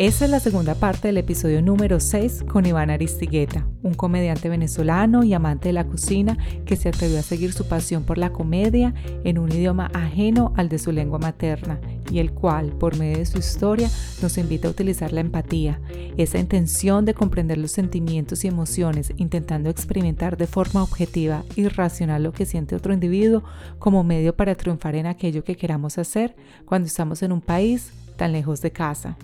Esta es la segunda parte del episodio número 6 con Iván Aristigueta, un comediante venezolano y amante de la cocina que se atrevió a seguir su pasión por la comedia en un idioma ajeno al de su lengua materna y el cual, por medio de su historia, nos invita a utilizar la empatía, esa intención de comprender los sentimientos y emociones, intentando experimentar de forma objetiva y racional lo que siente otro individuo como medio para triunfar en aquello que queramos hacer cuando estamos en un país tan lejos de casa.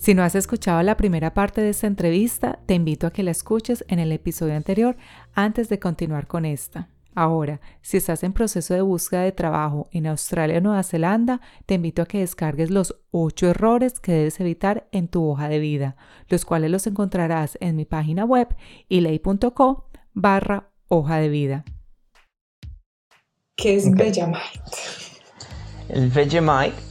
Si no has escuchado la primera parte de esta entrevista, te invito a que la escuches en el episodio anterior antes de continuar con esta. Ahora, si estás en proceso de búsqueda de trabajo en Australia o Nueva Zelanda, te invito a que descargues los 8 errores que debes evitar en tu hoja de vida, los cuales los encontrarás en mi página web ilay.co barra hoja de vida. ¿Qué es Vegemite? El Vegemite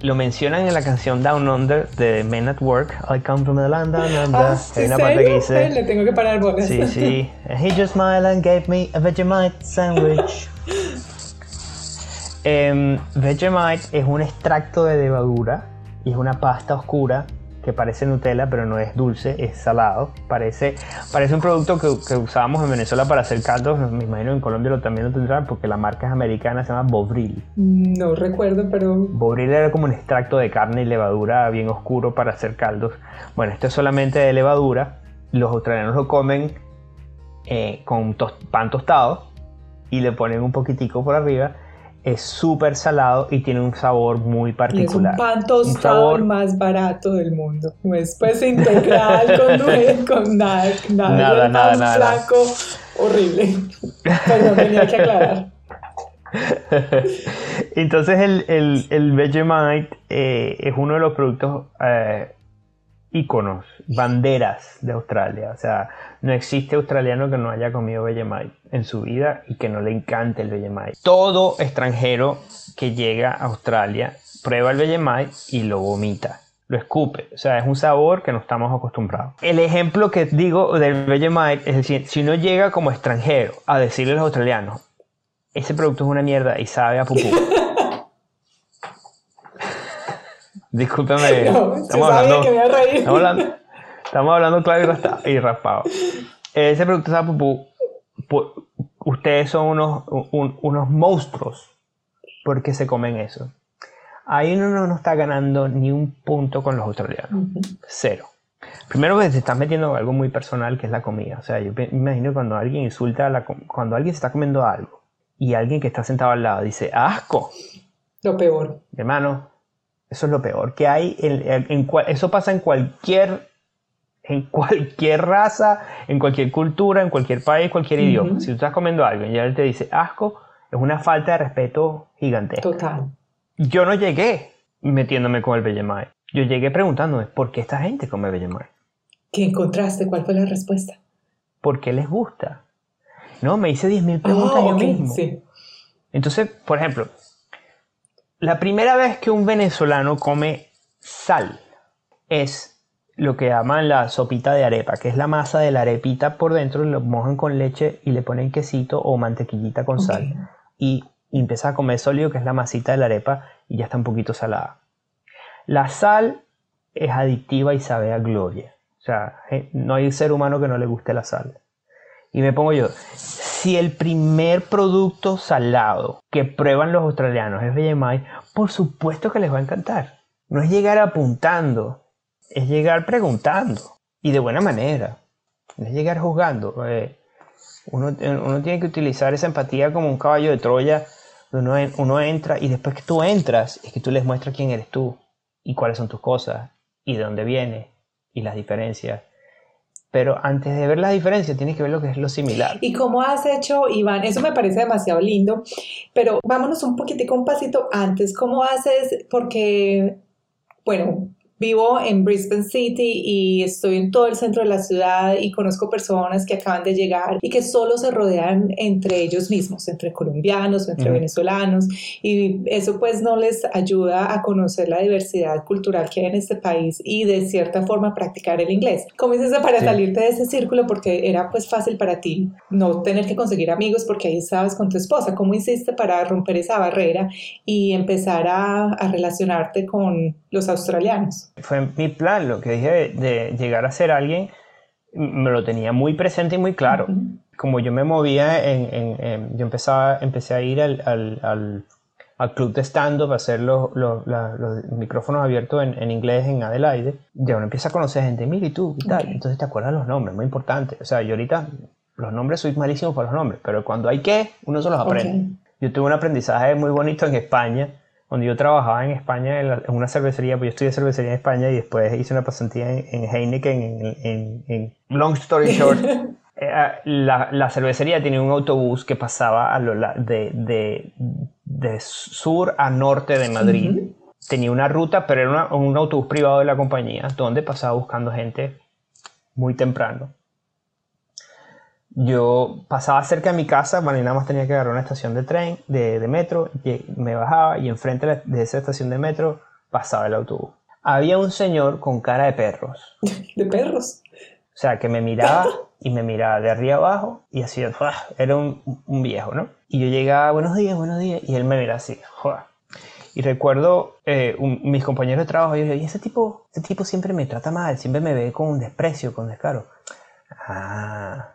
lo mencionan en la canción Down Under de Men at Work. I come from the land down under. Ah, Hay una parte que dice. Le tengo que parar bolas. Sí, sí. he just smiled and gave me a Vegemite sandwich. um, Vegemite es un extracto de levadura y es una pasta oscura que parece Nutella, pero no es dulce, es salado. Parece, parece un producto que, que usábamos en Venezuela para hacer caldos. Me imagino en Colombia lo, también lo tendrán porque la marca es americana, se llama Bovril. No recuerdo, pero. Bovril era como un extracto de carne y levadura bien oscuro para hacer caldos. Bueno, esto es solamente de levadura. Los australianos lo comen eh, con pan tostado y le ponen un poquitico por arriba es súper salado y tiene un sabor muy particular. Y es un pan tostado más barato del mundo. No es pues integral con con nada, nada, nada, nada, blanco, horrible. Pero tenía que aclarar. Entonces el, el, el Vegemite eh, es uno de los productos eh, íconos, banderas de Australia. O sea, no existe australiano que no haya comido Vegemite en su vida y que no le encante el Vegemite. Todo extranjero que llega a Australia prueba el Vegemite y lo vomita. Lo escupe, o sea, es un sabor que no estamos acostumbrados. El ejemplo que digo del Vegemite es decir, si uno llega como extranjero a decirle a los australianos, ese producto es una mierda y sabe a pupú. Discúlpeme. estamos, hablando, estamos, hablando, claro y, raspado. Ese producto de pupú, ustedes son unos, unos monstruos porque se comen eso. Ahí uno no está ganando ni un punto con los australianos. Cero. Primero que te estás metiendo algo muy personal que es la comida. O sea, yo me imagino cuando alguien insulta, la, cuando alguien está comiendo algo y alguien que está sentado al lado dice, asco. Lo peor. Hermano, eso es lo peor que hay. En, eso pasa en cualquier, en cualquier raza, en cualquier cultura, en cualquier país, cualquier idioma. Si tú estás comiendo algo y él te dice asco, es una falta de respeto gigantesca. Total. Yo no llegué metiéndome con el Vegemite. Yo llegué preguntándome, ¿por qué esta gente come Vegemite? ¿Qué encontraste? ¿Cuál fue la respuesta? ¿Por qué les gusta? No, me hice 10.000 preguntas ah, yo mismo. Sí. Entonces, por ejemplo, la primera vez que un venezolano come sal es lo que llaman la sopita de arepa, que es la masa de la arepita por dentro, lo mojan con leche y le ponen quesito o mantequillita con sal. Y, empieza a comer sólido, que es la masita de la arepa, y ya está un poquito salada. La sal es adictiva y sabe a gloria. O sea, no hay ser humano que no le guste la sal. Y me pongo yo, si el primer producto salado que prueban los australianos es Vegemite, por supuesto que les va a encantar. No es llegar apuntando, es llegar preguntando y de buena manera. No es llegar juzgando. Eh, uno, tiene que utilizar esa empatía como un caballo de Troya. Uno, uno entra y después que tú entras es que tú les muestras quién eres tú y cuáles son tus cosas y de dónde vienes y las diferencias. Pero antes de ver la diferencia tienes que ver lo que es lo similar. ¿Y cómo has hecho, Iván? Eso me parece demasiado lindo, pero vámonos un poquitico, un pasito antes. ¿Cómo haces? Porque, bueno, Vivo en Brisbane City y estoy en todo el centro de la ciudad y conozco personas que acaban de llegar y que solo se rodean entre ellos mismos, entre colombianos, entre venezolanos y eso pues no les ayuda a conocer la diversidad cultural que hay en este país y de cierta forma practicar el inglés. ¿Cómo hiciste para salirte de ese círculo? Porque era pues fácil para ti no tener que conseguir amigos porque ahí estabas con tu esposa. ¿Cómo hiciste para romper esa barrera y empezar a, a relacionarte con los australianos? Fue mi plan, lo que dije de, llegar a ser alguien, me lo tenía muy presente y muy claro. Como yo me movía, en, yo empezaba, empecé a ir al, al, al, club de stand-up, a hacer los, los, micrófonos abiertos en, inglés en Adelaide, ya uno empieza a conocer gente, mira y tú, y tal. Entonces te acuerdas los nombres, muy importante. O sea, yo ahorita los nombres soy malísimo para los nombres, pero cuando hay que, uno se los aprende. Yo tuve un aprendizaje muy bonito en España cuando yo trabajaba en España en, una cervecería, pues yo estudié cervecería en España y después hice una pasantía en, Heineken, en, Long Story Short, eh, ah, la, cervecería tenía un autobús que pasaba a lo, de, de, de, sur a norte de Madrid. Tenía una ruta, pero era un autobús privado de la compañía, donde pasaba buscando gente muy temprano yo pasaba cerca de mi casa, bueno, y nada más tenía que agarrar una estación de tren, de, metro, y me bajaba y enfrente de esa estación de metro pasaba el autobús. Había un señor con cara de perros. ¿De perros? O sea, que me miraba y me miraba de arriba abajo y así, era un, viejo, ¿no? Y yo llegaba, buenos días, buenos días, y él me miraba así, joder. Y recuerdo eh, mis compañeros de trabajo, y yo, y ese tipo, ese tipo siempre me trata mal, siempre me ve con desprecio, con descaro. Ah,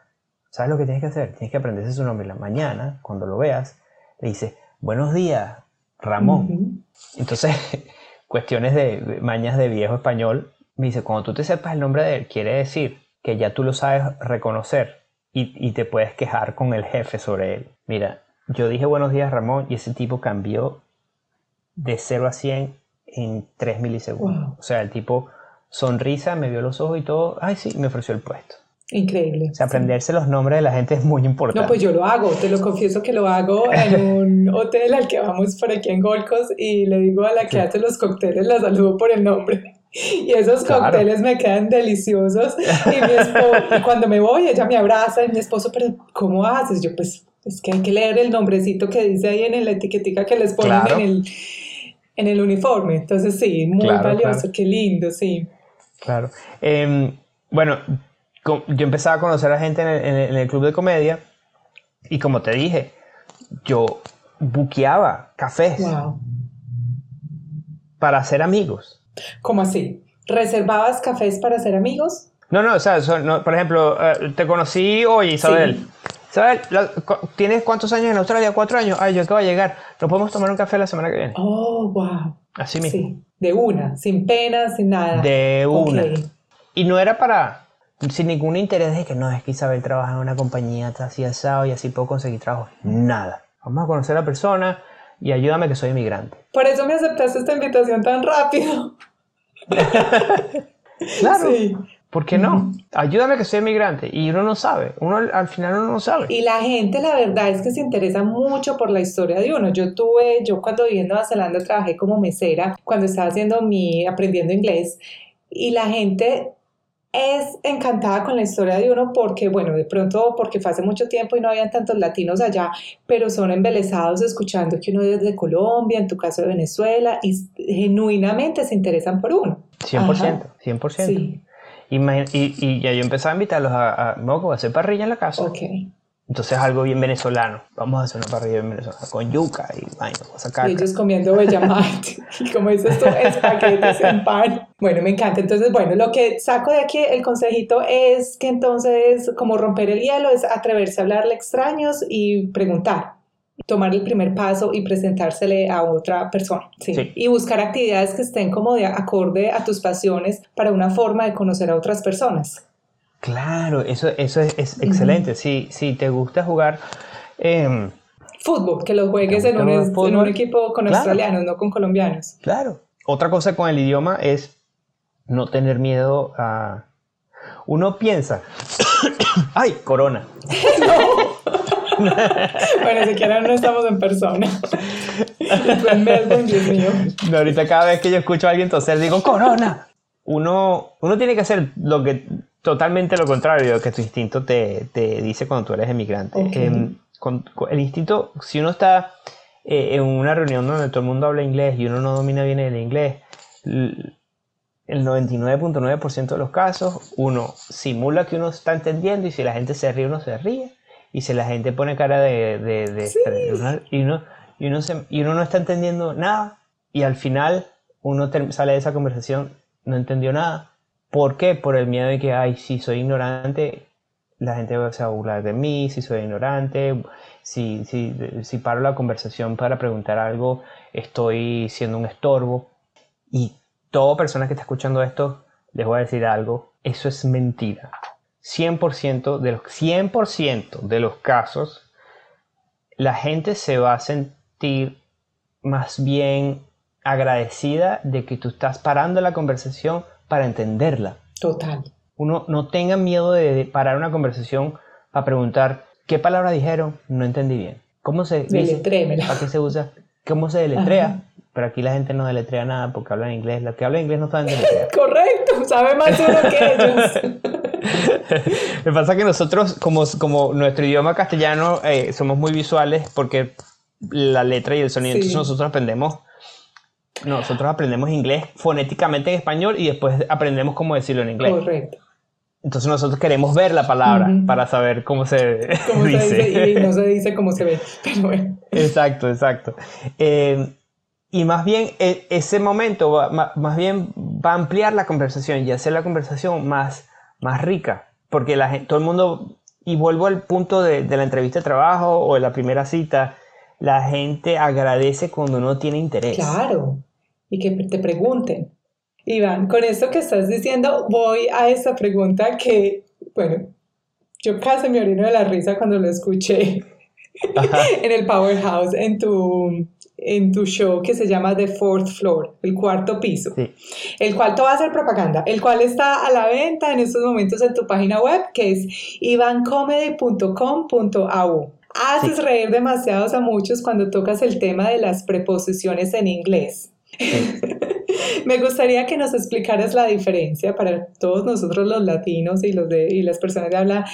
¿Sabes lo que tienes que hacer? Tienes que aprenderse su nombre. La mañana, cuando lo veas, le dices, buenos días, Ramón. Entonces, cuestiones de mañas de viejo español, me dice, cuando tú te sepas el nombre de él, quiere decir que ya tú lo sabes reconocer y, y te puedes quejar con el jefe sobre él. Mira, yo dije buenos días, Ramón, y ese tipo cambió de 0 a 100 en 3 milisegundos. O sea, el tipo sonrisa, me vio los ojos y todo, ay sí, me ofreció el puesto. Increíble. O sea, aprenderse los nombres de la gente es muy importante. No, pues yo lo hago, te lo confieso que lo hago en un hotel al que vamos por aquí en Golcos y le digo a la que hace los cócteles, la saludo por el nombre. Y esos cócteles me quedan deliciosos. Y, mi esposo, y cuando me voy, ella me abraza y mi esposo, pero ¿cómo haces? Yo, pues, es que hay que leer el nombrecito que dice ahí en la etiquetica que les ponen en, el, en el uniforme. Entonces, sí, muy valioso, qué lindo, sí. Claro. Em, bueno, yo empezaba a conocer a gente en el, club de comedia y como te dije, yo buqueaba cafés para hacer amigos. ¿Cómo así? ¿Reservabas cafés para hacer amigos? No, no, o sea, por ejemplo, eh, te conocí hoy, Isabel. Isabel, ¿tienes cuántos años en Australia? ¿Cuatro años? Ay, yo acabo de llegar. ¿No podemos tomar un café la semana que viene? Oh, wow. Así mismo. Sí, de una, sin pena, sin nada. De una. Y no era para, sin ningún interés de que no, es que Isabel trabaja en una compañía así asado y así puedo conseguir trabajo. Nada. Vamos a conocer a la persona y ayúdame que soy inmigrante. Por eso me aceptaste esta invitación tan rápido. claro. Sí. ¿Por qué no? Ayúdame que soy inmigrante. Y uno no sabe. Uno al final uno no sabe. Y la gente, la verdad es que se interesa mucho por la historia de uno. Yo tuve, yo cuando viví en Nueva Zelanda trabajé como mesera, cuando estaba haciendo mi, aprendiendo inglés. Y la gente es encantada con la historia de uno porque, bueno, de pronto porque fue hace mucho tiempo y no habían tantos latinos allá, pero son embelesados escuchando que uno es de Colombia, en tu caso de Venezuela, y genuinamente se interesan por uno. 100%, 100%. Sí. Y, y, ya yo empezaba a invitarlos a, a, no, a hacer parrilla en la casa. Ok. Entonces algo bien venezolano. Vamos a hacer una parrilla bien venezolana con yuca y vaina, Y ellos comiendo bellamate. y como dices tú, espaguetis en pan. Bueno, me encanta. Entonces, bueno, lo que saco de aquí, el consejito es que entonces, como romper el hielo, es atreverse a hablarle a extraños y preguntar. Tomar el primer paso y presentársele a otra persona. ¿sí? Y buscar actividades que estén como de acorde a tus pasiones para una forma de conocer a otras personas. Claro, eso, eso es, excelente. Si, te gusta jugar... Em, fútbol, que lo juegues en un, equipo con australianos, no con colombianos. Claro. Otra cosa con el idioma es no tener miedo a... uno piensa, ¡ay, corona! bueno, siquiera no estamos en persona. No, ahorita cada vez que yo escucho a alguien toser digo, ¡corona! Uno, uno tiene que hacer lo que totalmente lo contrario de lo que tu instinto te, te dice cuando tú eres emigrante. Em, el instinto, si uno está eh, en una reunión donde todo el mundo habla inglés y uno no domina bien el inglés, el 99.9% de los casos uno simula que uno está entendiendo y si la gente se ríe, uno se ríe. Y si la gente pone cara de... de, y, uno, y, uno y uno no está entendiendo nada. Y al final uno sale de esa conversación, no entendió nada. ¿Por qué? Por el miedo de que, ay, si soy ignorante, la gente va a burlar de mí, si soy ignorante, si, si, si paro la conversación para preguntar algo, estoy siendo un estorbo. Y toda persona que está escuchando esto, les voy a decir algo, eso es mentira. 100% de los, 100% de los casos, la gente se va a sentir más bien agradecida de que tú estás parando la conversación para entenderla. Total. Uno no tenga miedo de parar una conversación para preguntar qué palabra dijeron, no entendí bien. ¿Cómo se dice? ¿Para qué se usa? ¿Cómo se deletrea? Pero aquí la gente no deletrea nada porque hablan inglés. Los que hablan inglés no saben deletrear. Correcto, sabe más uno que ellos. Me pasa que nosotros, como, como nuestro idioma castellano, eh, somos muy visuales porque la letra y el sonido, entonces nosotros aprendemos nosotros aprendemos inglés fonéticamente en español y después aprendemos cómo decirlo en inglés. Correcto. Entonces nosotros queremos ver la palabra para saber cómo se, dice. Y no se dice cómo se ve, pero bueno. Exacto, exacto. Eh, y más bien e, ese momento va, más bien va a ampliar la conversación y hacer la conversación más, más rica. Porque la todo el mundo, y vuelvo al punto de, de la entrevista de trabajo o de la primera cita, la gente agradece cuando uno tiene interés. Claro, y que te pregunten. Iván, con esto que estás diciendo, voy a esa pregunta que, bueno, yo casi me orino de la risa cuando lo escuché en el Powerhouse, en tu, en tu show que se llama The Fourth Floor, el cuarto piso, el cual te va a hacer propaganda, el cual está a la venta en estos momentos en tu página web, que es ivancomedy.com.au. Haces reír demasiados a muchos cuando tocas el tema de las preposiciones en inglés. Me gustaría que nos explicaras la diferencia para todos nosotros los latinos y, los de, y las personas de habla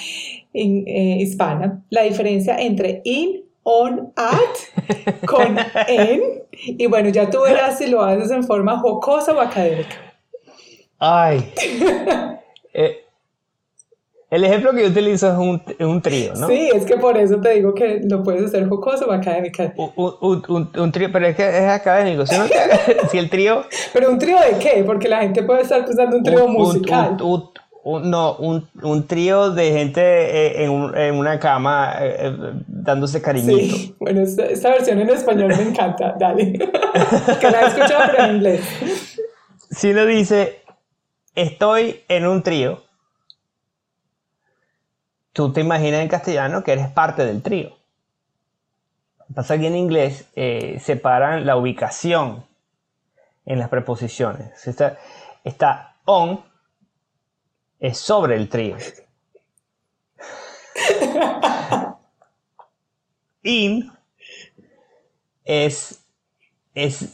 eh, hispana, la diferencia entre in, on, at, con en. Y bueno, ya tú verás si lo haces en forma jocosa o académica. Ay. Eh, el ejemplo que yo utilizo es un, un, trío, ¿no? Sí, es que por eso te digo que lo puedes hacer jocoso o académico. Un, un, un, trío, pero es que es académico. Si, si, el trío... ¿Pero un trío de qué? Porque la gente puede estar pensando un trío musical. no, un, trío de gente eh, en, en una cama eh, eh, dándose cariñito. Sí, bueno, esta, versión en español me encanta, dale. que la he escuchado pero en inglés. Si uno dice, estoy en un trío tú te imaginas en castellano que eres parte del trío. Pasa que en inglés eh, separan la ubicación en las preposiciones. Está, está on, es sobre el trío. In es, es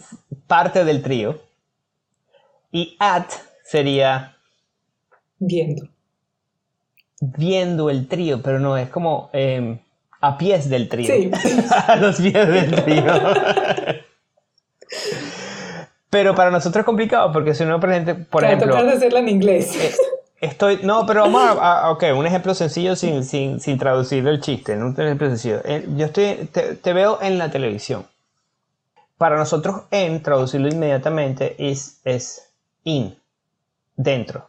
parte del trío. Y at sería viendo viendo el trío, pero no, es como em, a pies del trío. Sí. a los pies del trío. pero para nosotros es complicado porque si uno presente, por ejemplo... tocar de hacerla en inglés. Eh, estoy, no, pero vamos a, ok, un ejemplo sencillo sin, sin, sin traducir el chiste, un ejemplo sencillo. Eh, yo estoy, te, veo en la televisión. Para nosotros en, traducirlo inmediatamente, es, es in, dentro.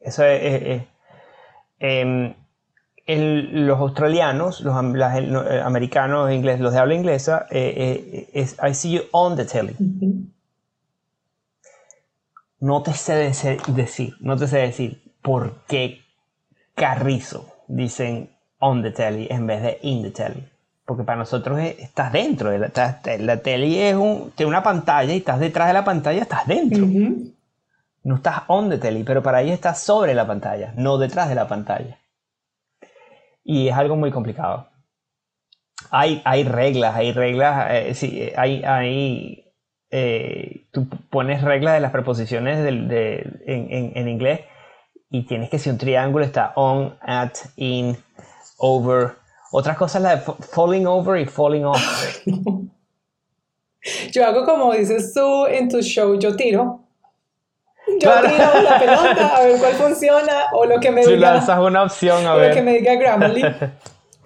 Eso es Em, los australianos, los eh, americanos, ingleses, los de habla inglesa, eh, eh, es I see you on the telly. No te sé decir, no te sé decir por qué carrizo dicen on the telly en vez de in the telly. Porque para nosotros estás dentro. De la, telly es un, tiene una pantalla y estás detrás de la pantalla, estás dentro. No estás on the telly, pero para ellos estás sobre la pantalla, no detrás de la pantalla. Y es algo muy complicado. Hay, hay reglas, hay reglas, eh, sí, hay, hay eh, tú pones reglas de las preposiciones de, en, en, inglés y tienes que si un triángulo está on, at, in, over. Otras cosas la de falling over y falling off. Yo hago como dices tú en tu show, yo tiro. Yo tiro la pelota a ver cuál funciona o lo que me diga. lanzas una opción a ver. Lo que me diga Grammarly.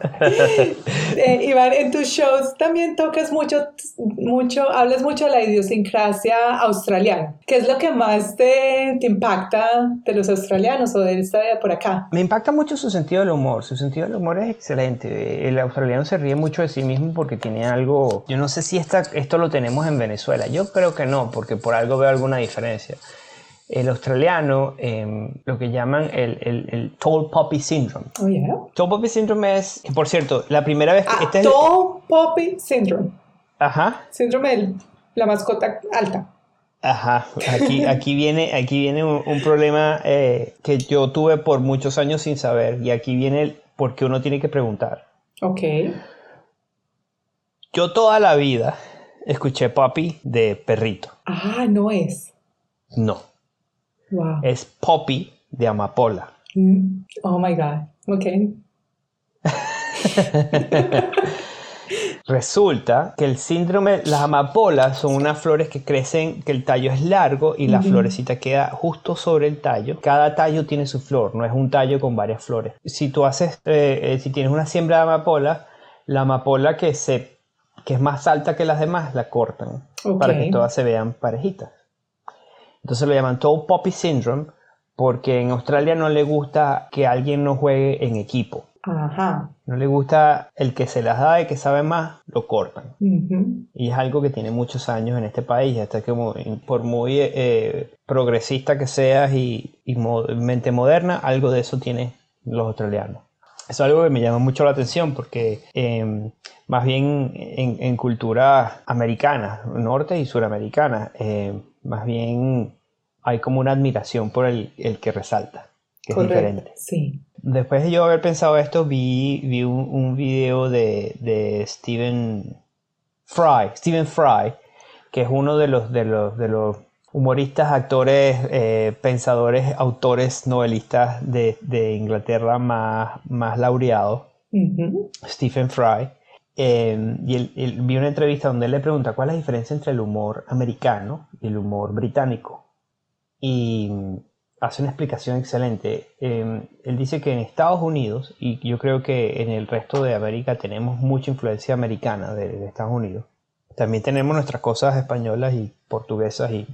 eh, Iván, en tus shows también tocas mucho, mucho, hablas mucho de la idiosincrasia australiana. ¿Qué es lo que más te, te impacta de los australianos o de esta de por acá? Me impacta mucho su sentido del humor. Su sentido del humor es excelente. El australiano se ríe mucho de sí mismo porque tiene algo. Yo no sé si esta, esto lo tenemos en Venezuela. Yo creo que no, porque por algo veo alguna diferencia el australiano em, lo que llaman el, el, Tall Poppy Syndrome. Oh, yeah. Tall Poppy Syndrome es, por cierto, la primera vez que... Ah, este Tall Poppy Syndrome. Ajá. Síndrome de la mascota alta. Ajá, aquí, aquí viene, aquí viene un, problema eh, que yo tuve por muchos años sin saber y aquí viene porque uno tiene que preguntar. Ok. Yo toda la vida escuché Poppy de perrito. Ah, no es. No. Es Poppy de amapola. Mm. Oh my God. Ok. Resulta que el síndrome, las amapolas son unas flores que crecen, que el tallo es largo y la florecita queda justo sobre el tallo. Cada tallo tiene su flor, no es un tallo con varias flores. Si tú haces, eh, eh, si tienes una siembra de amapola, la amapola que, se, que es más alta que las demás la cortan para que todas se vean parejitas. Entonces lo llaman Tall Poppy Syndrome porque en Australia no le gusta que alguien no juegue en equipo. Ajá. No le gusta el que se las da y que sabe más, lo cortan. Y es algo que tiene muchos años en este país, hasta que por muy eh, progresista que seas y, mente moderna, algo de eso tienen los australianos. Eso es algo que me llama mucho la atención porque em, más bien en, cultura americana, norte y suramericana, em, más bien hay como una admiración por el, que resalta, que es diferente. Sí. Después de yo haber pensado esto, vi, vi un, video de, de Stephen Fry, Stephen Fry, que es uno de los, de los, de los humoristas, actores, eh, pensadores, autores, novelistas de, Inglaterra más, más laureados, Stephen Fry. Eh, y él, vi una entrevista donde él le pregunta cuál es la diferencia entre el humor americano y el humor británico. Y hace una explicación excelente. Eh, él dice que en Estados Unidos, y yo creo que en el resto de América tenemos mucha influencia americana de, Estados Unidos. También tenemos nuestras cosas españolas y portuguesas y,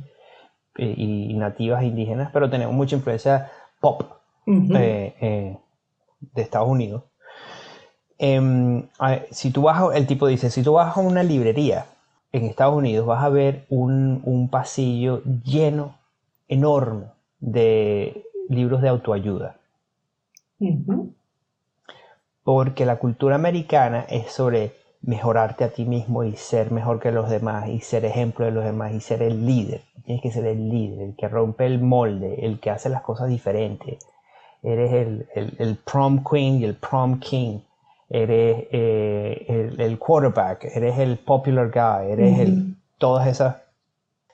y, nativas indígenas, pero tenemos mucha influencia pop eh, de Estados Unidos. Em, si tú vas, el tipo dice, si tú vas a una librería en Estados Unidos, vas a ver un, pasillo lleno, enorme, de libros de autoayuda. Porque la cultura americana es sobre mejorarte a ti mismo y ser mejor que los demás y ser ejemplo de los demás y ser el líder. Tienes que ser el líder, el que rompe el molde, el que hace las cosas diferentes. Eres el, el prom queen y el prom king eres eh, el, quarterback, eres el popular guy, eres el, todas esas...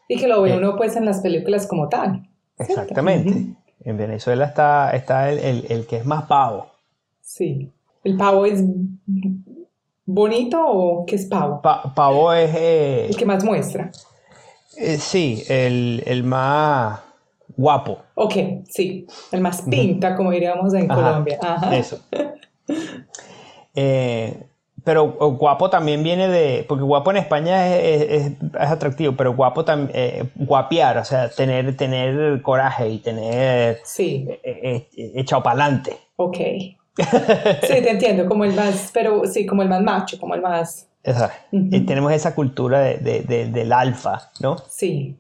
Y que lo ve eh, uno pues en las películas como tal. Exactamente. En Venezuela está, está el, que es más pavo. Sí. ¿El pavo es bonito o qué es pavo? pavo es... Eh, el que más muestra. sí, el, más guapo. Ok, sí. El más pinta, como diríamos en Colombia. Ajá. Eso. Eh, pero guapo también viene de. Porque guapo en España es, atractivo, pero guapo también. Eh, guapiar, o sea, tener, tener coraje y tener. Sí. Eh, echado para adelante. Ok. sí, te entiendo, como el más. Pero sí, como el más macho, como el más. tenemos esa cultura del alfa, ¿no? Sí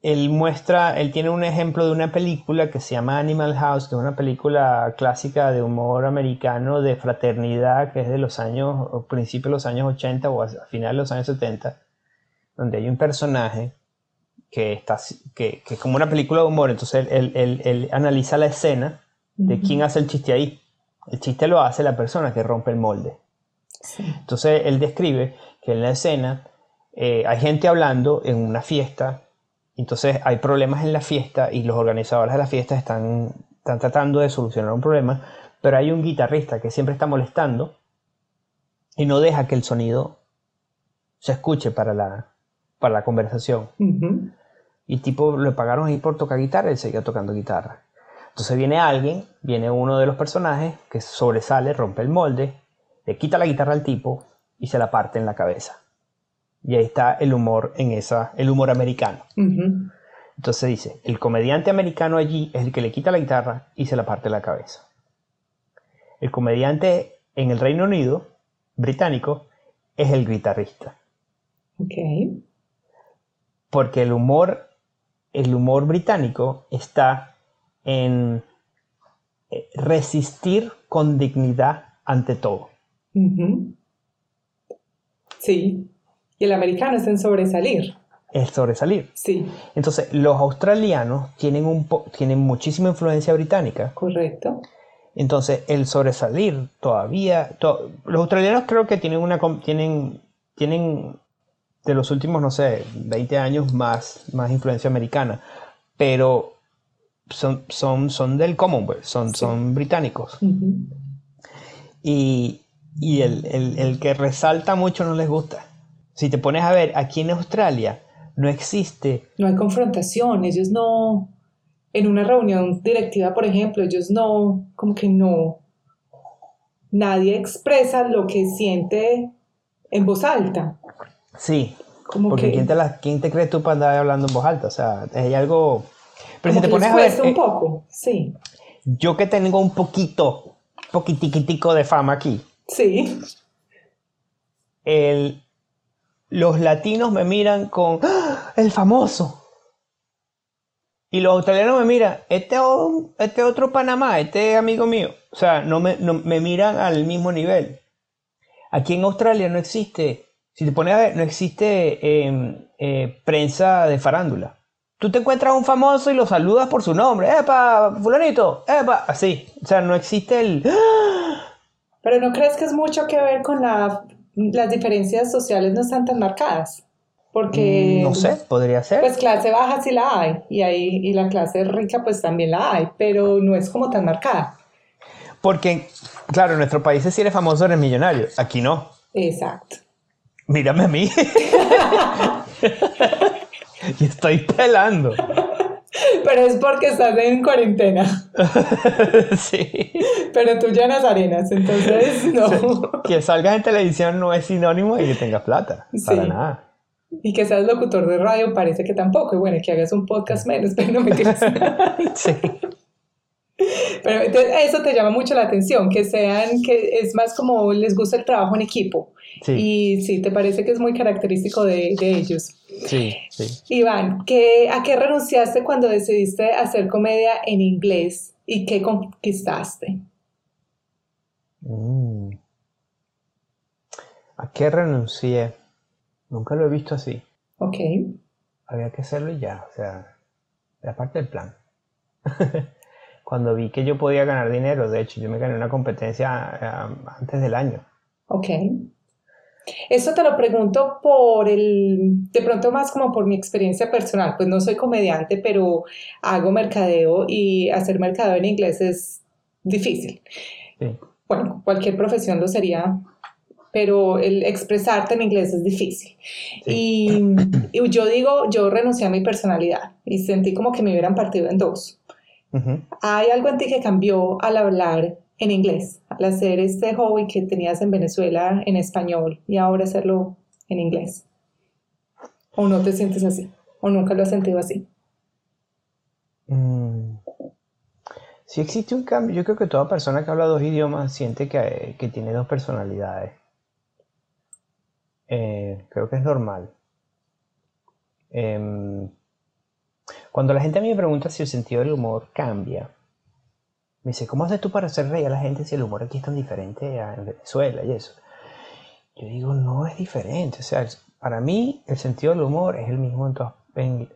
él muestra, él tiene un ejemplo de una película que se llama Animal House, que es una película clásica de humor americano de fraternidad, que es de los años, principios de los años 80 o a finales de los años 70, donde hay un personaje que, está, que, es como una película de humor, entonces él, él, analiza la escena de quién hace el chiste ahí. El chiste lo hace la persona que rompe el molde. Entonces él describe que en la escena eh, hay gente hablando en una fiesta, entonces hay problemas en la fiesta y los organizadores de la fiesta están, están tratando de solucionar un problema, pero hay un guitarrista que siempre está molestando y no deja que el sonido se escuche para la, para la conversación. Y tipo, le pagaron ahí por tocar guitarra, él seguía tocando guitarra. Entonces viene alguien, viene uno de los personajes que sobresale, rompe el molde, le quita la guitarra al tipo y se la parte en la cabeza. Y ahí está el humor en esa, el humor americano. Entonces dice, el comediante americano allí es el que le quita la guitarra y se la parte la cabeza. El comediante en el Reino Unido, británico, es el guitarrista. Ok. Porque el humor, el humor británico está en eh, resistir con dignidad ante todo. Sí. Y el americano es en sobresalir. Es sobresalir. Sí. Entonces, los australianos tienen, un tienen muchísima influencia británica. Correcto. Entonces, el sobresalir todavía. los australianos creo que tienen una. Tienen, tienen de los últimos, no sé, 20 años más, más influencia americana. Pero son, son, son del Commonwealth, son, son británicos. Y, y el, el, el, que resalta mucho no les gusta. Si te pones a ver, aquí en Australia no existe... No hay confrontación, ellos no... En una reunión directiva, por ejemplo, ellos no, como que no... Nadie expresa lo que siente en voz alta. Sí, como porque ¿quién, te la, ¿quién te crees tú para andar hablando en voz alta? O sea, hay algo... Pero si te pones a ver... un eh, poco, sí. Yo que tengo un poquito, poquitiquitico de fama aquí, Sí. El, los latinos me miran con ¡Ah! el famoso. Y los australianos me miran, este, este otro Panamá, este amigo mío. O sea, no me, me miran al mismo nivel. Aquí en Australia no existe, si te pones a ver, no existe em, eh, prensa de farándula. Tú te encuentras a un famoso y lo saludas por su nombre. ¡Epa, fulanito! ¡Epa! Así. O sea, no existe el... ¡Ah! Pero ¿no crees que es mucho que ver con la, las diferencias sociales no están tan marcadas? Porque... Mm, no sé, podría ser. Pues clase baja sí la hay y, ahí, y la clase rica pues también la hay, pero no es como tan marcada. Porque, claro, en nuestro país si eres famoso eres millonario, aquí no. Exacto. Mírame a mí. y estoy pelando. Pero es porque estás en cuarentena. sí. Pero tú llenas arenas, entonces no. que salgas en televisión no es sinónimo de que tengas plata. Para nada. Y que seas locutor de radio parece que tampoco. Y bueno, que hagas un podcast menos, pero no me sí. Pero eso te llama mucho la atención, que sean, que es más como les gusta el trabajo en equipo. Y sí, te parece que es muy característico de, de ellos. Sí, sí. Iván, ¿qué, ¿a qué renunciaste cuando decidiste hacer comedia en inglés y qué conquistaste? Mm. ¿A qué renuncié? Nunca lo he visto así. Ok. Había que hacerlo ya, o sea, era parte del plan. cuando vi que yo podía ganar dinero, de hecho, yo me gané una competencia eh, antes del año. Ok. Eso te lo pregunto por el, de pronto más como por mi experiencia personal, pues no soy comediante, pero hago mercadeo y hacer mercadeo en inglés es difícil. Bueno, cualquier profesión lo sería, pero el expresarte en inglés es difícil. Y, y, yo digo, yo renuncié a mi personalidad y sentí como que me hubieran partido en dos. Hay algo en ti que cambió al hablar en inglés, al hacer este hobby que tenías en Venezuela en español y ahora hacerlo en inglés? ¿O no te sientes así? ¿O nunca lo has sentido así? Mm. Sí existe un cambio. Yo creo que toda persona que habla dos idiomas siente que, tiene dos personalidades. Eh, creo que es normal. Em, cuando la gente a mí me pregunta si el sentido del humor cambia, me dice, ¿cómo haces tú para hacer reír a la gente si el humor aquí es tan diferente a en Venezuela y eso? Yo digo, no es diferente. O sea, para mí el sentido del humor es el mismo en,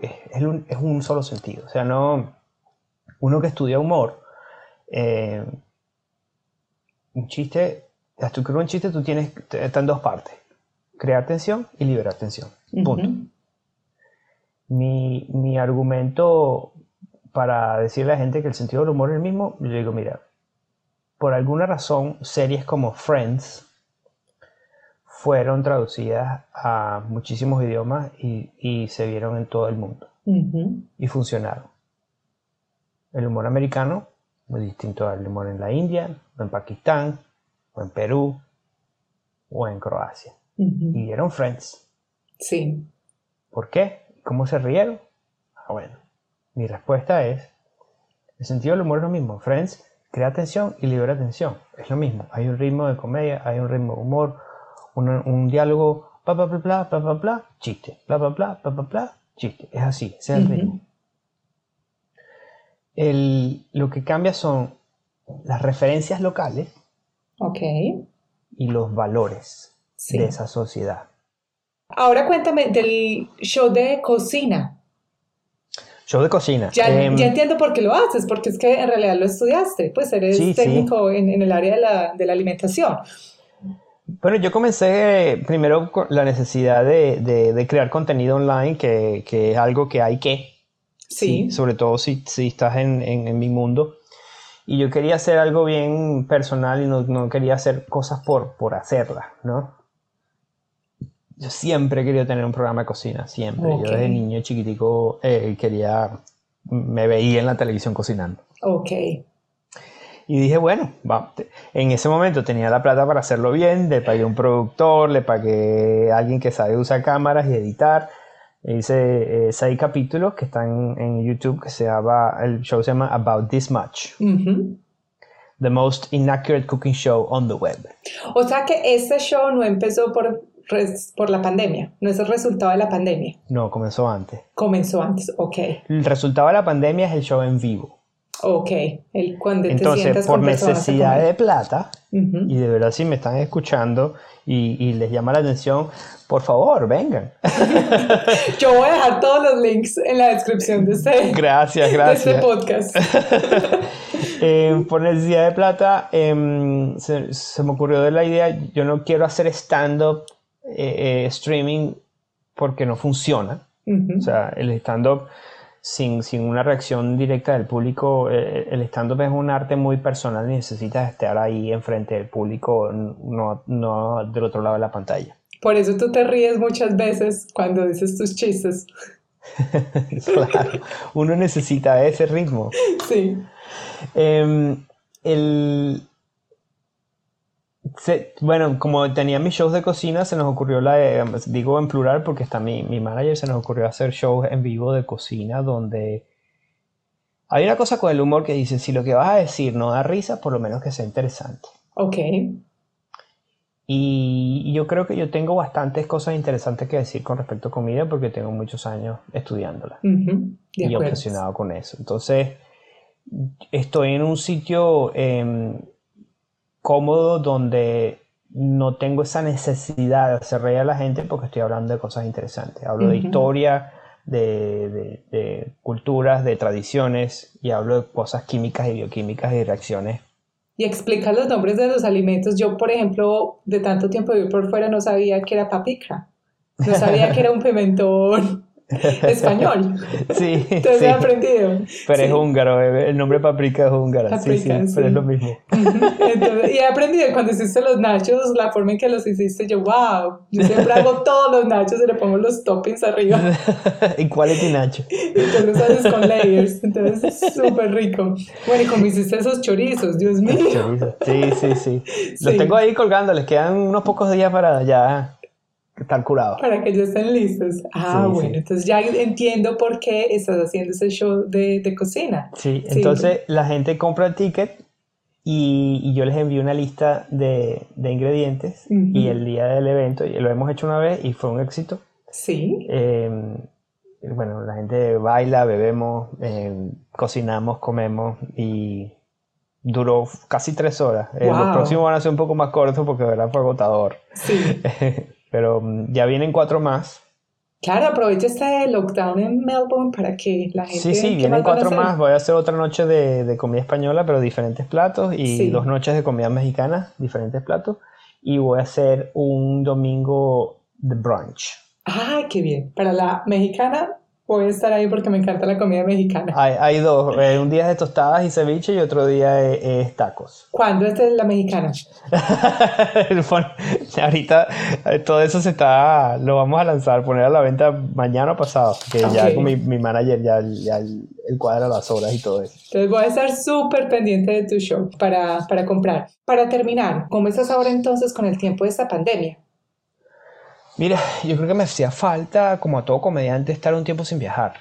es, un, solo sentido. O sea, no. Uno que estudia humor, eh, un chiste, para tú un chiste, tú tienes, está en dos partes: crear tensión y liberar tensión. Punto. Mi, mi, argumento para decirle a la gente que el sentido del humor es el mismo, yo digo, mira, por alguna razón, series como Friends fueron traducidas a muchísimos idiomas y, se vieron en todo el mundo. Y funcionaron. El humor americano, muy distinto al humor en la India, o en Pakistán, o en Perú, o en Croacia. Y vieron Friends. Sí. ¿Por qué? ¿Cómo se rieron? Ah, bueno. Mi respuesta es, el sentido del humor es lo mismo. Friends crea tensión y libera tensión. Es lo mismo. Hay un ritmo de comedia, hay un ritmo de humor, un, diálogo, bla, bla, bla, bla, bla, bla, bla, chiste, bla, bla, bla, bla, bla, bla, chiste. Es así, ese es el ritmo. lo que cambia son las referencias locales y los valores de esa sociedad. Ahora cuéntame del show de cocina. Show de cocina. Ya, em, ya, entiendo por qué lo haces, porque es que en realidad lo estudiaste, pues eres técnico En, en, el área de la, de la, alimentación. Bueno, yo comencé primero con la necesidad de, de, crear contenido online, que, que, es algo que hay que. Sí. sobre todo si, si estás en, en, mi mundo. Y yo quería hacer algo bien personal y no, no quería hacer cosas por, por hacerlas, ¿no? Yo siempre he querido tener un programa de cocina, siempre. Yo desde niño chiquitico eh, quería, me veía en la televisión cocinando. Ok. Y dije, bueno, va. en ese momento tenía la plata para hacerlo bien, le pagué un productor, le pagué a alguien que sabe usar cámaras y editar. Hice eh, seis capítulos que están en YouTube, que se llama, el show se llama About This Much. The most inaccurate cooking show on the web. O sea que este show no empezó por por la pandemia, no es el resultado de la pandemia. No, comenzó antes. Comenzó antes, ok. El resultado de la pandemia es el show en vivo. Ok, el cuando Entonces, por necesidad de plata, y de verdad si me están escuchando y, les llama la atención, por favor, vengan. Yo voy a dejar todos los links en la descripción de este, gracias, gracias. De este podcast. Eh, por necesidad de plata, em, se, se, me ocurrió de la idea, yo no quiero hacer stand-up eh, eh, streaming porque no funciona. O sea, el stand-up sin, sin, una reacción directa del público, eh, el stand-up es un arte muy personal y necesitas estar ahí enfrente del público, no, no del otro lado de la pantalla. Por eso tú te ríes muchas veces cuando dices tus chistes. claro, uno necesita ese ritmo. Sí. Em, el, bueno, como tenía mis shows de cocina, se nos ocurrió la, digo en plural porque está mi, mi manager, se nos ocurrió hacer shows en vivo de cocina donde hay una cosa con el humor que dice, si lo que vas a decir no da risa, por lo menos que sea interesante. Ok. Y yo creo que yo tengo bastantes cosas interesantes que decir con respecto a comida porque tengo muchos años estudiándola y obsesionado con eso. Entonces, estoy en un sitio... Eh, cómodo donde no tengo esa necesidad de hacer reír a la gente porque estoy hablando de cosas interesantes. Hablo de historia, de, culturas, de tradiciones y hablo de cosas químicas y bioquímicas y reacciones. Y explica los nombres de los alimentos. Yo, por ejemplo, de tanto tiempo vivir por fuera no sabía que era papica. No sabía que era un pimentón. español. Sí. Entonces he aprendido. Pero es húngaro, el nombre paprika es húngaro. sí, sí, pero es lo mismo. Entonces, y he aprendido cuando hiciste los nachos, la forma en que los hiciste, yo, wow, yo siempre hago todos los nachos y le pongo los toppings arriba. ¿Y quality nacho? Y tú los haces con layers, entonces es súper rico. Bueno, y como hiciste esos chorizos, Dios mío. Chorizos. Sí, sí, sí. Los tengo ahí colgando, les quedan unos pocos días para ya están curados. Para que ya estén listos. Ah, bueno, entonces ya entiendo por qué estás haciendo ese show de, de cocina. Sí, entonces la gente compra el ticket y, y, yo les envío una lista de, de ingredientes y el día del evento, y lo hemos hecho una vez y fue un éxito. Sí. Em, bueno, la gente baila, bebemos, em, cocinamos, comemos y duró casi tres horas. Eh, los próximos van a ser un poco más cortos porque de verdad fue agotador. Sí. Pero mm, ya vienen cuatro más. Claro, aprovecha este lockdown en Melbourne para que la gente... Sí, sí, vienen cuatro más. Voy a hacer otra noche de, comida española, pero diferentes platos, y dos noches de comida mexicana, diferentes platos. Y voy a hacer un domingo de brunch. ¡Ah, qué bien! Para la mexicana voy a estar ahí porque me encanta la comida mexicana. Hay, dos, eh, un día es de tostadas y ceviche y otro día es, tacos. ¿Cuándo es de la mexicana? ahorita eh, todo eso se está, lo vamos a lanzar, poner a la venta mañana o pasado, que ya con mi, mi, manager ya, ya el, cuadra las horas y todo eso. Entonces voy a estar súper pendiente de tu show para, para comprar. Para terminar, ¿cómo estás ahora entonces con el tiempo de esta pandemia? Mira, yo creo que me hacía falta, como a todo comediante, estar un tiempo sin viajar.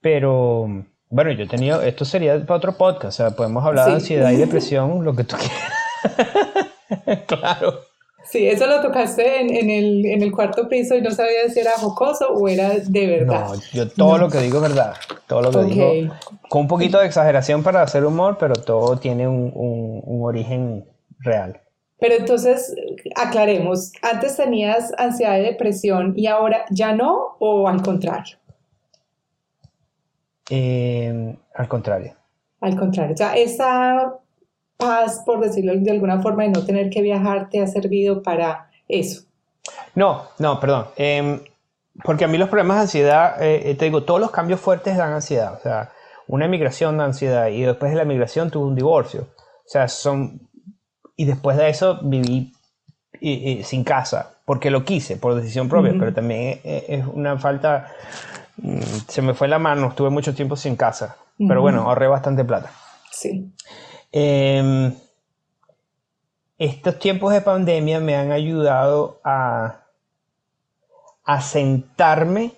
Pero, bueno, yo he tenido, esto sería para otro podcast, o sea, podemos hablar de ansiedad y depresión, lo que tú quieras. claro. Sí, eso lo tocaste en, el, cuarto piso y no sabía si era jocoso o era de verdad. No, yo todo lo que digo es verdad. Todo lo que digo. Con un poquito de exageración para hacer humor, pero todo tiene un origen real. Pero entonces, aclaremos, antes tenías ansiedad y depresión y ahora ya no o al contrario? Eh, al contrario. Al contrario, o sea, esa paz, por decirlo de alguna forma, de no tener que viajar, te ha servido para eso. No, no, perdón. Em, porque a mí los problemas de ansiedad, eh, te digo, todos los cambios fuertes dan ansiedad. O sea, una emigración da ansiedad y después de la emigración tuve un divorcio. O sea, son y después de eso viví sin casa, porque lo quise, por decisión propia, pero también es una falta, mm, se me fue la mano, estuve mucho tiempo sin casa, pero bueno, ahorré bastante plata. Sí. Em, estos tiempos de pandemia me han ayudado a, a sentarme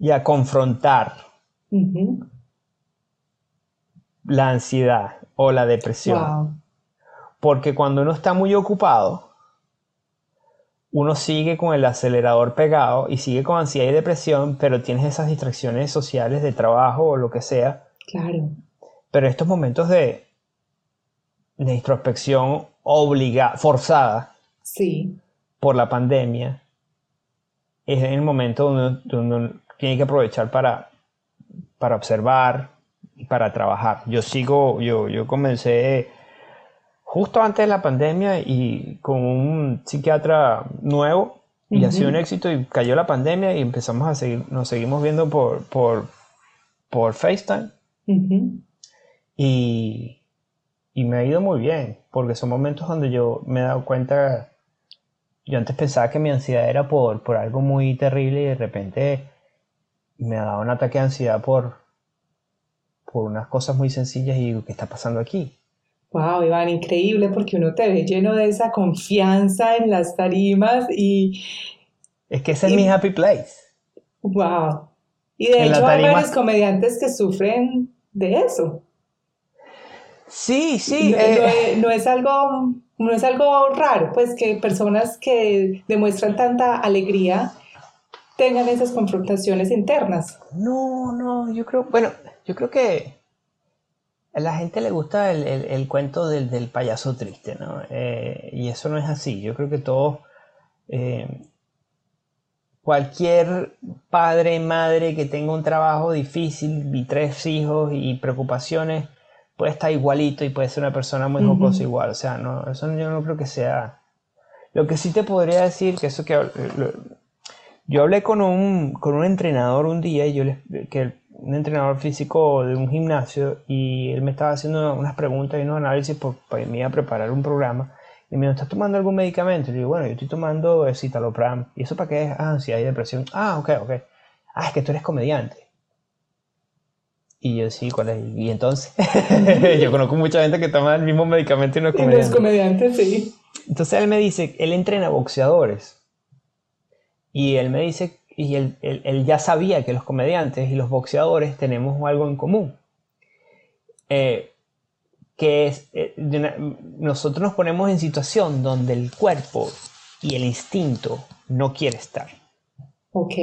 y a confrontar la ansiedad o la depresión. Porque cuando uno está muy ocupado, uno sigue con el acelerador pegado y sigue con ansiedad y depresión, pero tienes esas distracciones sociales de trabajo o lo que sea. Claro. Pero estos momentos de, de introspección obligada, forzada sí. por la pandemia, es el momento donde, uno tiene que aprovechar para, para observar y para trabajar. Yo sigo, yo, yo comencé justo antes de la pandemia y con un psiquiatra nuevo y ha sido un éxito y cayó la pandemia y empezamos a seguir, nos seguimos viendo por, por, por FaceTime. Y, y me ha ido muy bien porque son momentos donde yo me he dado cuenta, yo antes pensaba que mi ansiedad era por, por algo muy terrible y de repente me ha dado un ataque de ansiedad por, por unas cosas muy sencillas y digo, ¿qué está pasando aquí? Wow, Iván, increíble porque uno te ve lleno de esa confianza en las tarimas y... Es que ese es mi happy place. Wow. Y de hecho hay varios comediantes que sufren de eso. Sí, sí. Eh, no, es algo, no es algo raro, pues que personas que demuestran tanta alegría tengan esas confrontaciones internas. No, no, yo creo, bueno, yo creo que a la gente le gusta el, cuento del, payaso triste, ¿no? Eh, y eso no es así. Yo creo que todos, eh, cualquier padre, madre que tenga un trabajo difícil y tres hijos y preocupaciones, puede estar igualito y puede ser una persona muy jocosa igual. O sea, no, eso yo no creo que sea... Lo que sí te podría decir, que eso que... yo hablé con un, con un entrenador un día y yo le, que un entrenador físico de un gimnasio y él me estaba haciendo unas preguntas y unos análisis por, para mí a preparar un programa. Y me dijo, ¿estás tomando algún medicamento? Y le digo, bueno, yo estoy tomando citalopram. ¿Y eso para qué es? Ah, ansiedad y depresión. Ah, ok, ok. Ah, es que tú eres comediante. Y yo, sí, ¿cuál es? Y entonces, yo conozco mucha gente que toma el mismo medicamento y no es comediante. no es comediante, sí. Entonces él me dice, él entrena boxeadores. Y él me dice y él, ya sabía que los comediantes y los boxeadores tenemos algo en común. Eh, que es, eh, nosotros nos ponemos en situación donde el cuerpo y el instinto no quiere estar. Ok,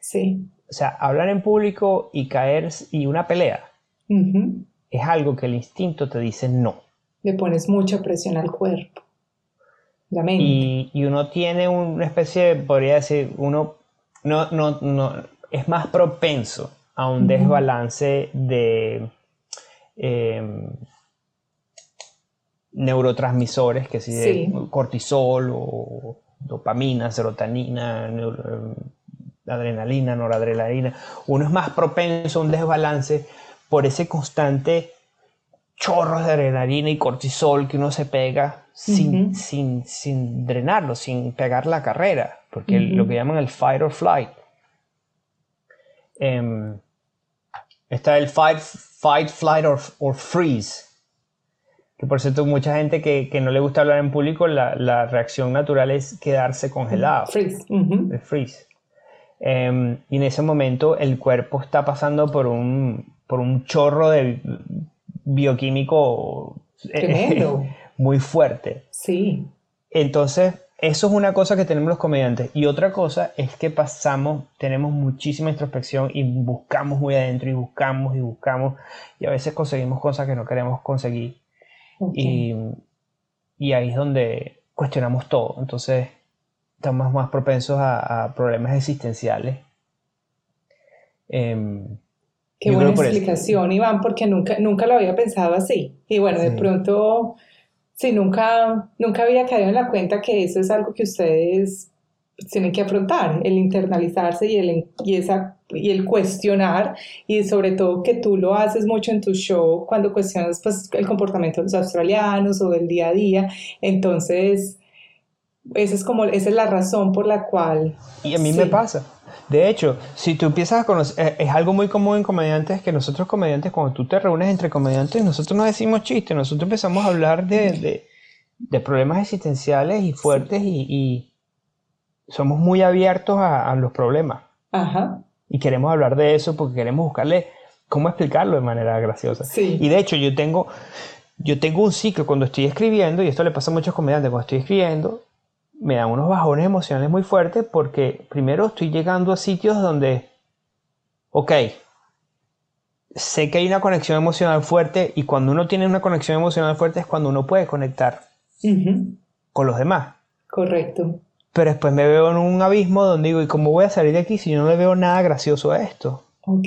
sí. O sea, hablar en público y caer y una pelea es algo que el instinto te dice no. Le pones mucha presión al cuerpo. Y, y, uno tiene una especie, podría decir, uno no, no, no, es más propenso a un desbalance de em, neurotransmisores, que si de cortisol o dopamina, serotonina, em, adrenalina, noradrenalina. Uno es más propenso a un desbalance por ese constante chorro de adrenalina y cortisol que uno se pega sin, sin, sin, drenarlo, sin pegar la carrera, porque lo que llaman el fight or flight. Em, está el fight, fight flight or, freeze. Que por cierto, mucha gente que, no le gusta hablar en público, la, reacción natural es quedarse congelado. Freeze. El freeze. Em, y en ese momento el cuerpo está pasando por un, por un chorro de bioquímico muy fuerte. Sí. Entonces, eso es una cosa que tenemos los comediantes. Y otra cosa es que pasamos, tenemos muchísima introspección y buscamos muy adentro y buscamos y buscamos. Y a veces conseguimos cosas que no queremos conseguir. Y, ahí es donde cuestionamos todo. Entonces, estamos más propensos a, problemas existenciales. Em, Qué buena explicación, Iván, porque nunca, nunca lo había pensado así. Y bueno, de pronto, sí, nunca, nunca había caído en la cuenta que eso es algo que ustedes tienen que afrontar, el internalizarse y el, y esa, y el cuestionar, y sobre todo que tú lo haces mucho en tu show cuando cuestionas pues, el comportamiento de los australianos o del día a día. Entonces, esa es como, esa es la razón por la cual... Y a mí me pasa. De hecho, si tú empiezas a conocer, eh, es algo muy común en comediantes que nosotros comediantes, cuando tú te reúnes entre comediantes, nosotros no decimos chistes, nosotros empezamos a hablar de, problemas existenciales y fuertes y, somos muy abiertos a, los problemas. Ajá. Y queremos hablar de eso porque queremos buscarle cómo explicarlo de manera graciosa. Sí. Y de hecho, yo tengo, yo tengo un ciclo cuando estoy escribiendo, y esto le pasa a muchos comediantes, cuando estoy escribiendo, me da unos bajones emocionales muy fuertes porque primero estoy llegando a sitios donde, ok, sé que hay una conexión emocional fuerte y cuando uno tiene una conexión emocional fuerte es cuando uno puede conectar con los demás. Correcto. Pero después me veo en un abismo donde digo, ¿y cómo voy a salir de aquí si yo no le veo nada gracioso a esto? Ok.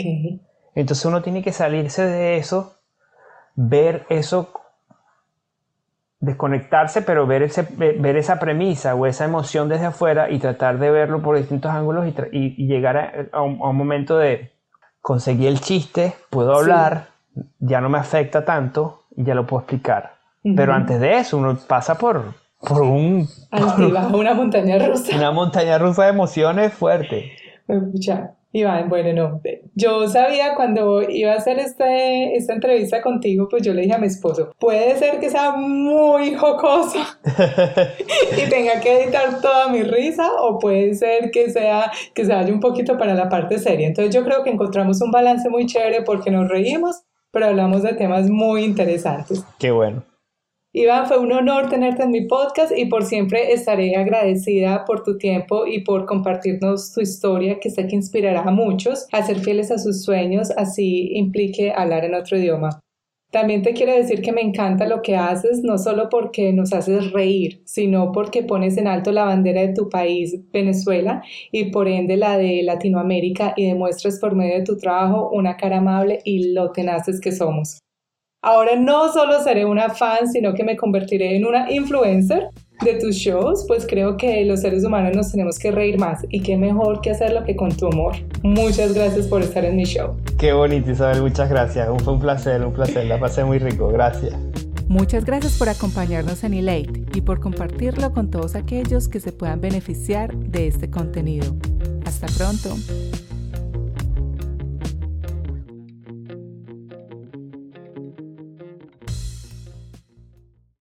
Entonces uno tiene que salirse de eso, ver eso desconectarse, pero ver, ese, ver esa premisa o esa emoción desde afuera y tratar de verlo por distintos ángulos y, llegar a, un, momento de conseguir el chiste, puedo hablar, ya no me afecta tanto y ya lo puedo explicar. Pero antes de eso uno pasa por, por un... una montaña rusa. Una montaña rusa de emociones fuerte. Ya. Iván, bueno, no, yo sabía cuando iba a hacer este, esta entrevista contigo, pues yo le dije a mi esposo, puede ser que sea muy jocosa y tenga que editar toda mi risa o puede ser que sea que se vaya un poquito para la parte seria. Entonces yo creo que encontramos un balance muy chévere porque nos reímos, pero hablamos de temas muy interesantes. Qué bueno. Iván, fue un honor tenerte en mi podcast y por siempre estaré agradecida por tu tiempo y por compartirnos tu historia que sé que inspirará a muchos a ser fieles a sus sueños, así implique hablar en otro idioma. También te quiero decir que me encanta lo que haces, no solo porque nos haces reír, sino porque pones en alto la bandera de tu país, Venezuela, y por ende la de Latinoamérica y demuestras por medio de tu trabajo una cara amable y lo tenaces que somos. Ahora no solo seré una fan, sino que me convertiré en una influencer de tus shows, pues creo que los seres humanos nos tenemos que reír más y qué mejor que hacerlo que con tu humor. Muchas gracias por estar en mi show. Qué bonito Isabel, muchas gracias. Fue un placer, un placer, la pasé muy rico, gracias. Muchas gracias por acompañarnos en Elate y por compartirlo con todos aquellos que se puedan beneficiar de este contenido. Hasta pronto.